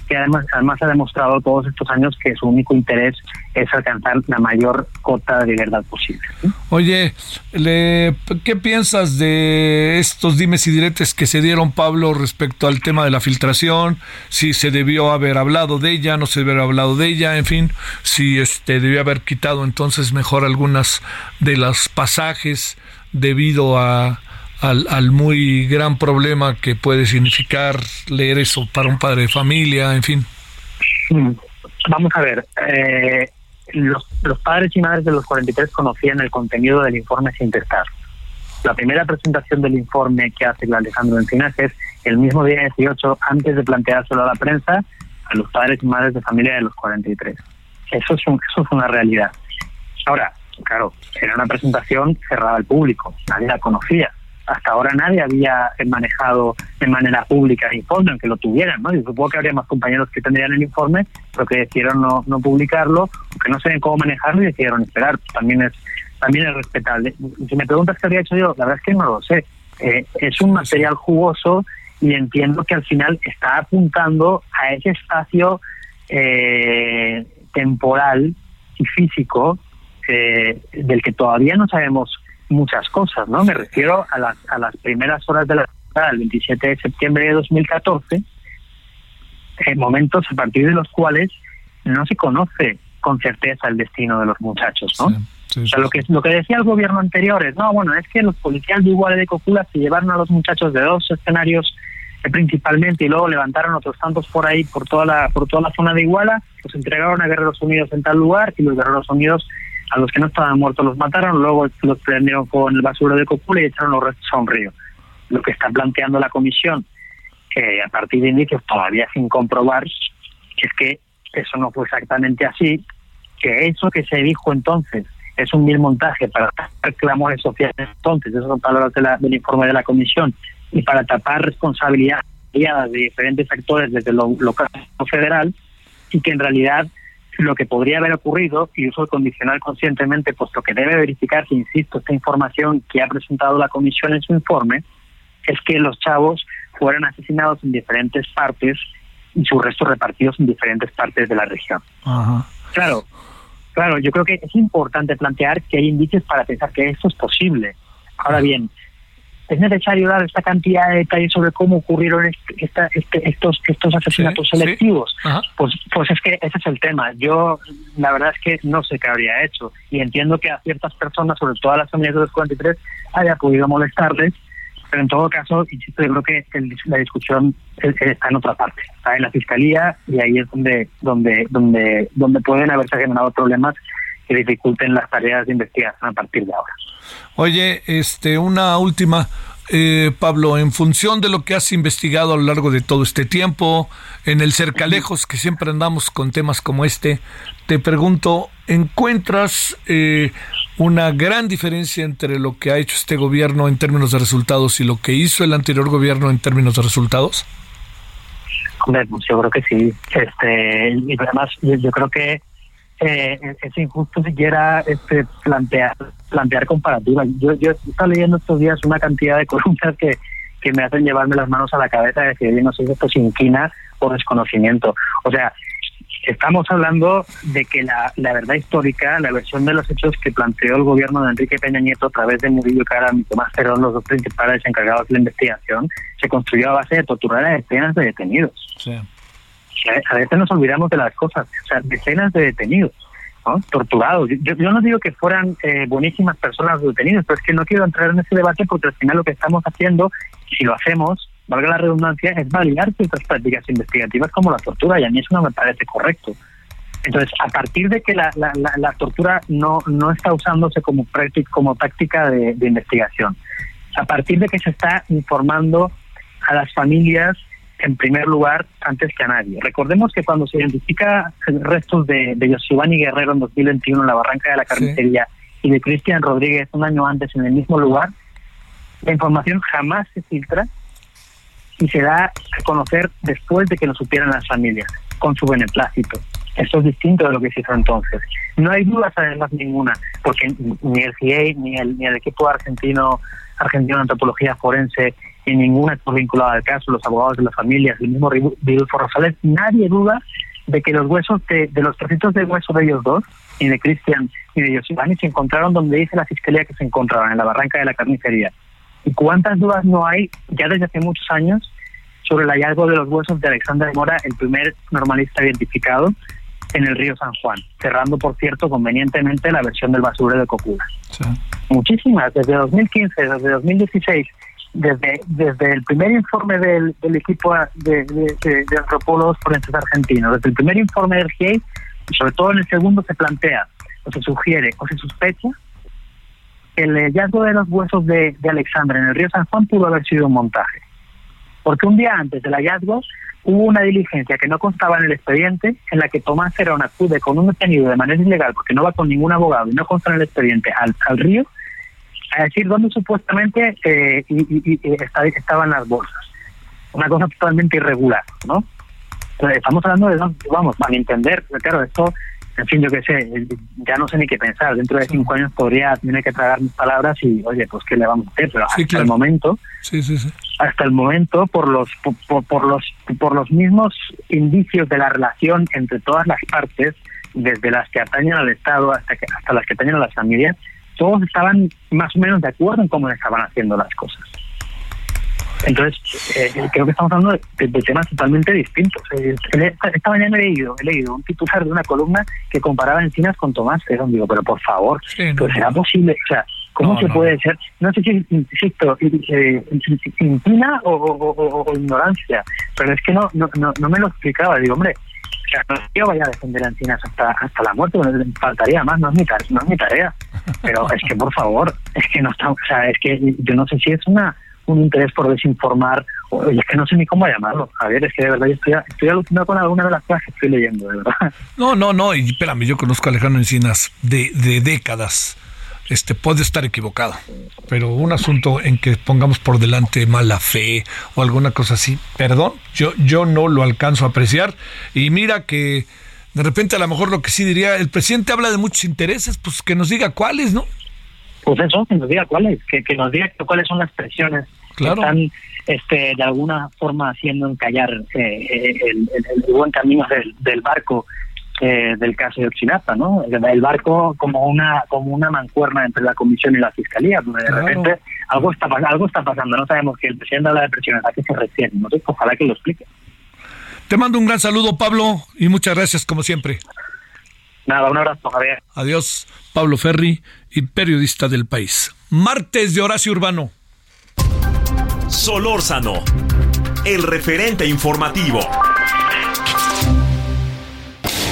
que además, además ha demostrado todos estos años que su único interés es alcanzar la mayor cota de verdad posible. Oye, le, ¿qué piensas de estos dimes y diretes que se dieron, Pablo, respecto al tema de la filtración? Si se debió haber hablado de ella, no se debió haber hablado de ella, en fin, si este debió haber quitado entonces mejor algunas de los pasajes debido a al, muy gran problema que puede significar leer eso para un padre de familia, en fin. Mm. Vamos a ver, eh, los, padres y madres de los 43 conocían el contenido del informe sin testar. La primera presentación del informe que hace Alejandro Encinas es el mismo día 18, antes de planteárselo a la prensa, a los padres y madres de familia de los 43. Eso es, eso es una realidad. Ahora, claro, era una presentación cerrada al público, nadie la conocía hasta ahora nadie había manejado de manera pública el informe, aunque lo tuvieran, ¿no? Yo supongo que habría más compañeros que tendrían el informe, pero que decidieron no, no publicarlo, que no saben cómo manejarlo y decidieron esperar. También es también es respetable. Si me preguntas qué habría hecho yo, la verdad es que no lo sé. Eh, es un material jugoso y entiendo que al final está apuntando a ese espacio eh, temporal y físico eh, del que todavía no sabemos muchas cosas, ¿no? Me refiero a las, a las primeras horas de la el 27 de septiembre de 2014, en momentos a partir de los cuales no se conoce con certeza el destino de los muchachos, ¿no? o sea, lo que lo que decía el gobierno anterior es, no, bueno, es que los policías de Iguala de Cocula se llevaron a los muchachos de dos escenarios eh, principalmente y luego levantaron otros tantos por ahí por toda la por toda la zona de Iguala, los entregaron a Guerreros Unidos en tal lugar y los Guerreros Unidos a los que no estaban muertos los mataron, luego los prendieron con el basuro de Copula y echaron los restos a un río. Lo que está planteando la comisión, que a partir de indicios todavía sin comprobar, es que eso no fue exactamente así, que eso que se dijo entonces es un mil montaje para tapar clamores sociales entonces, esas son palabras del informe de la comisión, y para tapar responsabilidades de diferentes actores desde lo local o federal, y que en realidad lo que podría haber ocurrido, y uso el condicional conscientemente, puesto que debe verificarse, insisto, esta información que ha presentado la comisión en su informe, es que los chavos fueran asesinados en diferentes partes y sus restos repartidos en diferentes partes de la región. Claro, claro, yo creo que es importante plantear que hay indicios para pensar que esto es posible. Ahora bien, es necesario dar esta cantidad de detalles sobre cómo ocurrieron este, estos estos asesinatos selectivos. Pues, pues es que ese es el tema. Yo la verdad es que no sé qué habría hecho. Y entiendo que a ciertas personas, sobre todo a las familias de los 43, haya podido molestarles, pero en todo caso, insisto, yo creo que la discusión está en otra parte, está en la fiscalía y ahí es donde donde donde donde pueden haberse generado problemas que dificulten las tareas de investigación a partir de ahora. Oye, este, una última. Eh, Pablo, en función de lo que has investigado a lo largo de todo este tiempo, en el cercalejos, que siempre andamos con temas como este, te pregunto, ¿encuentras eh, una gran diferencia entre lo que ha hecho este gobierno en términos de resultados y lo que hizo el anterior gobierno en términos de resultados? Pues yo creo que sí. Este, y además, yo creo que eh, es injusto siquiera este, plantear plantear comparativas. Yo, yo estado leyendo estos días una cantidad de columnas que, que me hacen llevarme las manos a la cabeza y decir, no sé si esto es inquina o desconocimiento. O sea, estamos hablando de que la, la verdad histórica, la versión de los hechos que planteó el gobierno de Enrique Peña Nieto a través de Murillo Caram y Tomás Perón, los dos principales encargados de la investigación, se construyó a base de torturar a decenas de detenidos. Sí a veces nos olvidamos de las cosas, o sea, decenas de detenidos. ¿no? torturados. Yo, no digo que fueran eh, buenísimas personas detenidos, pero es que no quiero entrar en ese debate porque al final lo que estamos haciendo, si lo hacemos, valga la redundancia, es validar ciertas prácticas investigativas como la tortura y a mí eso no me parece correcto. Entonces, a partir de que la, la, tortura no, no está usándose como, práctica, como táctica de investigación, a partir de que se está informando a las familias en primer lugar antes que a nadie. Recordemos que cuando se identifica restos de, de Giovanni Guerrero en 2021 en la Barranca de la Carnicería y de Cristian Rodríguez un año antes en el mismo lugar, la información jamás se filtra y se da a conocer después de que lo supieran las familias, con su beneplácito. Eso es distinto de lo que se hizo entonces. No hay dudas además ninguna, porque ni el CIE ni el, ni el equipo argentino argentino de antropología forense y ninguna está vinculada al caso, los abogados de las familias, el mismo Vidulfo Rosales, nadie duda de que los huesos de, de los trocitos de hueso de ellos dos, y de Cristian y de Yosibani, se encontraron donde dice la fiscalía que se encontraban, en la barranca de la carnicería. ¿Y cuántas dudas no hay ya desde hace muchos años sobre el hallazgo de los huesos de Alexander Mora, el primer normalista identificado en el río San Juan, cerrando, por cierto, convenientemente la versión del basurero de Cocula? Muchísimas, desde 2015, desde 2016 desde, desde el primer informe del, equipo de, de, de, antropólogos forenses argentinos, desde el primer informe del GIEI, y sobre todo en el segundo se plantea, o se sugiere, o se sospecha, que el hallazgo de los huesos de, de Alexandra en el río San Juan pudo haber sido un montaje. Porque un día antes del hallazgo hubo una diligencia que no constaba en el expediente en la que Tomás Cerón acude con un detenido de manera ilegal porque no va con ningún abogado y no consta en el expediente al, al río a decir dónde supuestamente eh, y, estaban las bolsas. Una cosa totalmente irregular, ¿no? estamos hablando de, vamos, para entender, claro, esto, en fin, yo qué sé, ya no sé ni qué pensar. Dentro de cinco años podría tener que tragar mis palabras y, oye, pues qué le vamos a hacer, pero hasta el momento, hasta el momento, por los, por, por, los, por los mismos indicios de la relación entre todas las partes, desde las que atañen al Estado hasta, que, hasta las que atañen a las familias, todos estaban más o menos de acuerdo en cómo estaban haciendo las cosas. Entonces, eh, creo que estamos hablando de, temas totalmente distintos. Eh, esta, mañana he leído, he leído un titular de una columna que comparaba encinas con Tomás Pero Digo, pero por favor, pues ¿será posible? O sea, ¿cómo se puede ser? No sé si, insisto, eh, o, o, ignorancia, pero es que no, no, no, me lo explicaba. Digo, hombre, no yo vaya a defender a Encinas hasta, hasta la muerte, faltaría más, no es, mi tarea, no es mi tarea. Pero es que, por favor, es que no está, o sea, es que yo no sé si es una un interés por desinformar, o, es que no sé ni cómo llamarlo. A ver, es que de verdad yo estoy, estoy alucinado con alguna de las cosas que estoy leyendo, de verdad. No, no, no, y espérame, yo conozco a Alejandro Encinas de, de décadas. Este puede estar equivocado, pero un asunto en que pongamos por delante mala fe o alguna cosa así, perdón, yo, yo no lo alcanzo a apreciar. Y mira que de repente a lo mejor lo que sí diría, el presidente habla de muchos intereses, pues que nos diga cuáles, ¿no? Pues eso, que nos diga cuáles, que, que nos diga cuáles son las presiones que están este, de alguna forma haciendo encallar eh, eh, el, buen camino del, del barco eh, del caso de Ochinapa, ¿no? El, barco como una como una mancuerna entre la comisión y la fiscalía, donde de repente algo está algo está pasando, no sabemos que el presidente habla de presiones, a qué se refiere, no sé, ojalá que lo explique. Te mando un gran saludo, Pablo, y muchas gracias como siempre. Nada, un abrazo, Javier. Adiós, Pablo Ferri y periodista del país. Martes de Horacio Urbano. Solórzano, el referente informativo.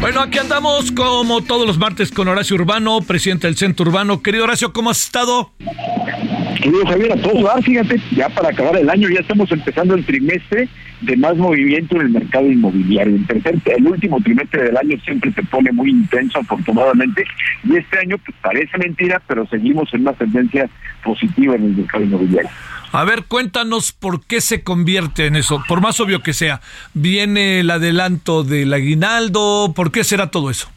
Bueno, aquí andamos como todos los martes con Horacio Urbano, presidente del Centro Urbano. Querido Horacio, ¿cómo has estado? Querido Javier, a todos dar, fíjate, ya para acabar el año, ya estamos empezando el trimestre de más movimiento en el mercado inmobiliario. El, tercer, el último trimestre del año siempre se pone muy intenso, afortunadamente, y este año pues, parece mentira, pero seguimos en una tendencia positiva en el mercado inmobiliario. A ver, cuéntanos por qué se convierte en eso, por más obvio que sea. ¿Viene el adelanto del aguinaldo? ¿Por qué será todo eso?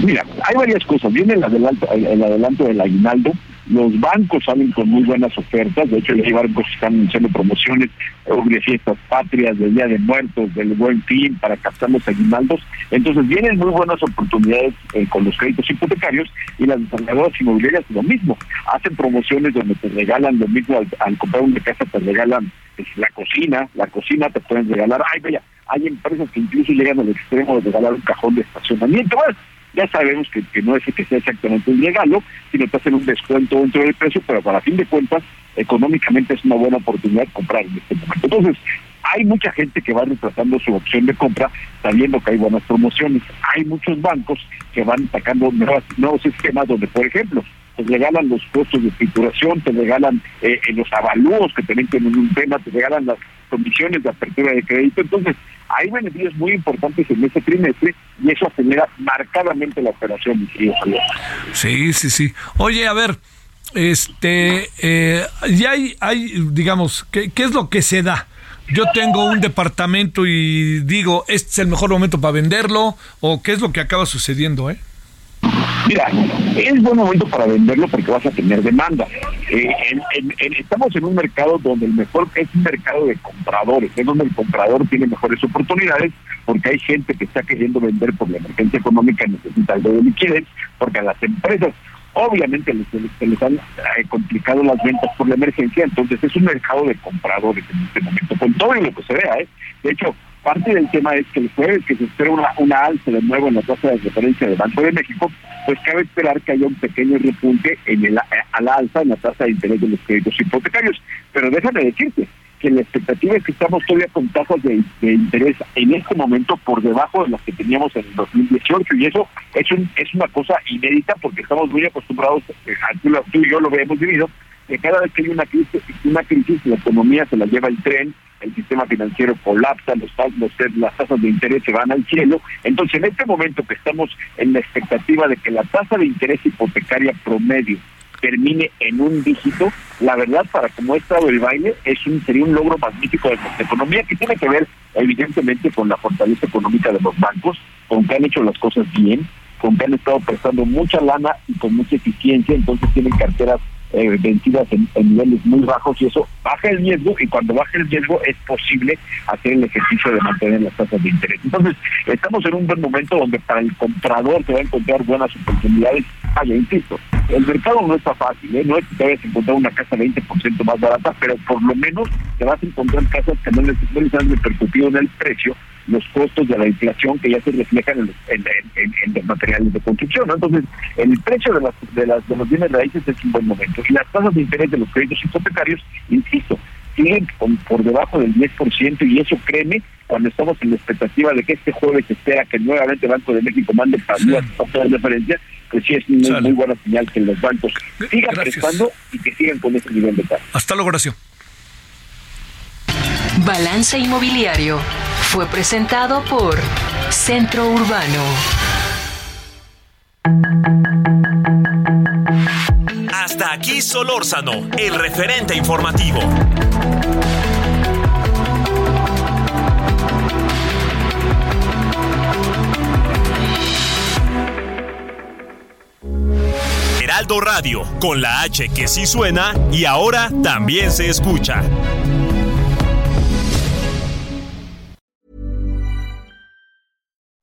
Mira, hay varias cosas. Viene el adelanto, el adelanto del aguinaldo, los bancos salen con muy buenas ofertas, de hecho hay bancos que están haciendo promociones de fiestas patrias, del Día de Muertos, del Buen Fin, para captar los aguinaldos. Entonces vienen muy buenas oportunidades eh, con los créditos hipotecarios y las desarrolladoras inmobiliarias lo mismo. Hacen promociones donde te regalan lo mismo al, comprar una casa, te regalan pues, la cocina, la cocina te pueden regalar, ay, vaya, hay empresas que incluso llegan al extremo de regalar un cajón de estacionamiento. Ya sabemos que, no es que sea exactamente un regalo, sino que hacen un descuento dentro del precio, pero para fin de cuentas, económicamente es una buena oportunidad comprar en este momento. Entonces, hay mucha gente que va retratando su opción de compra sabiendo que hay buenas promociones. Hay muchos bancos que van sacando nuevos esquemas donde, por ejemplo, te regalan los costos de escrituración, te regalan eh, los avalúos que tienen en un tema, te regalan las condiciones de apertura de crédito. Entonces, hay beneficios muy importantes en este trimestre y eso acelera marcadamente la operación. Sí, sí, sí. Oye, a ver, este, eh, ya hay, hay digamos, ¿qué, ¿qué es lo que se da? yo tengo un departamento y digo, este es el mejor momento para venderlo, o qué es lo que acaba sucediendo, ¿eh? Mira, es buen momento para venderlo porque vas a tener demanda. Eh, estamos en un mercado donde el mejor es un mercado de compradores, es donde el comprador tiene mejores oportunidades porque hay gente que está queriendo vender por la emergencia económica y necesita algo de liquidez, porque a las empresas obviamente se les, han eh, complicado las ventas por la emergencia, entonces es un mercado de compradores en este momento, con todo lo que se vea. ¿eh? De hecho, parte del tema es que el jueves que se espera una, una alza de nuevo en la tasa de referencia del Banco de México, pues cabe esperar que haya un pequeño repunte en el, a la alza en la tasa de interés de los créditos hipotecarios. Pero déjame decirte, que la expectativa es que estamos todavía con tasas de, interés en este momento por debajo de las que teníamos en el 2018 y eso es, un, es una cosa inédita porque estamos muy acostumbrados, eh, tú, tú y yo lo hemos vivido, que cada vez que hay una crisis, una crisis la economía se la lleva el tren, el sistema financiero colapsa, los, los, las tasas de interés se van al cielo. Entonces, en este momento que estamos en la expectativa de que la tasa de interés hipotecaria promedio termine en un dígito, la verdad, para como ha estado el baile, es un, sería un logro magnífico de nuestra economía que tiene que ver, evidentemente, con la fortaleza económica de los bancos, con que han hecho las cosas bien, con que han estado prestando mucha lana y con mucha eficiencia, entonces tienen carteras eh, vencidas en, niveles muy bajos y eso baja el riesgo y cuando baja el riesgo es posible hacer el ejercicio de mantener las tasas de interés. Entonces, estamos en un buen momento donde para el comprador se va a encontrar buenas oportunidades. Vaya, insisto, el mercado no está fácil, ¿eh? no es que te vayas a encontrar una casa 20% más barata, pero por lo menos te vas a encontrar casas que no les han repercutido en el precio los costos de la inflación que ya se reflejan en, en, los materiales de construcción. Entonces, el precio de, las, de, las, de los bienes raíces es un buen momento. Y las tasas de interés de los créditos hipotecarios, insisto, siguen por debajo del 10% y eso créeme, cuando estamos en la expectativa de que este jueves se espera que nuevamente el Banco de México mande para sí. de referencia, pues sí es muy, muy, buena señal que los bancos sigan prestando y que sigan con ese nivel de tasa. Hasta luego, Horacio. Balance Inmobiliario fue presentado por Centro Urbano. Hasta aquí Solórzano, el referente informativo. Heraldo Radio, con la H que sí suena y ahora también se escucha.